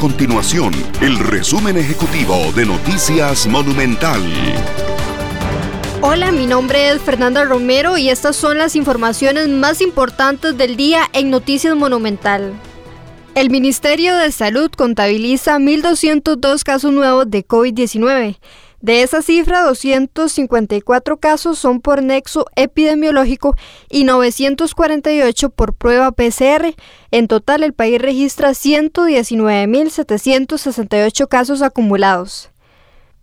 continuación el resumen ejecutivo de Noticias Monumental. Hola, mi nombre es Fernanda Romero y estas son las informaciones más importantes del día en Noticias Monumental. El Ministerio de Salud contabiliza 1.202 casos nuevos de COVID-19. De esa cifra, 254 casos son por nexo epidemiológico y 948 por prueba PCR. En total, el país registra 119.768 casos acumulados.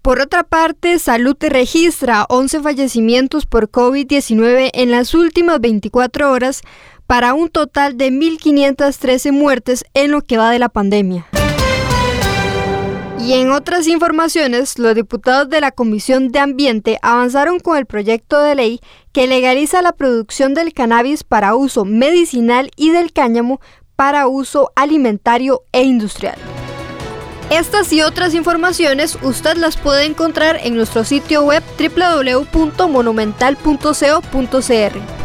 Por otra parte, Salud registra 11 fallecimientos por COVID-19 en las últimas 24 horas para un total de 1.513 muertes en lo que va de la pandemia. Y en otras informaciones, los diputados de la Comisión de Ambiente avanzaron con el proyecto de ley que legaliza la producción del cannabis para uso medicinal y del cáñamo para uso alimentario e industrial. Estas y otras informaciones usted las puede encontrar en nuestro sitio web www.monumental.co.cr.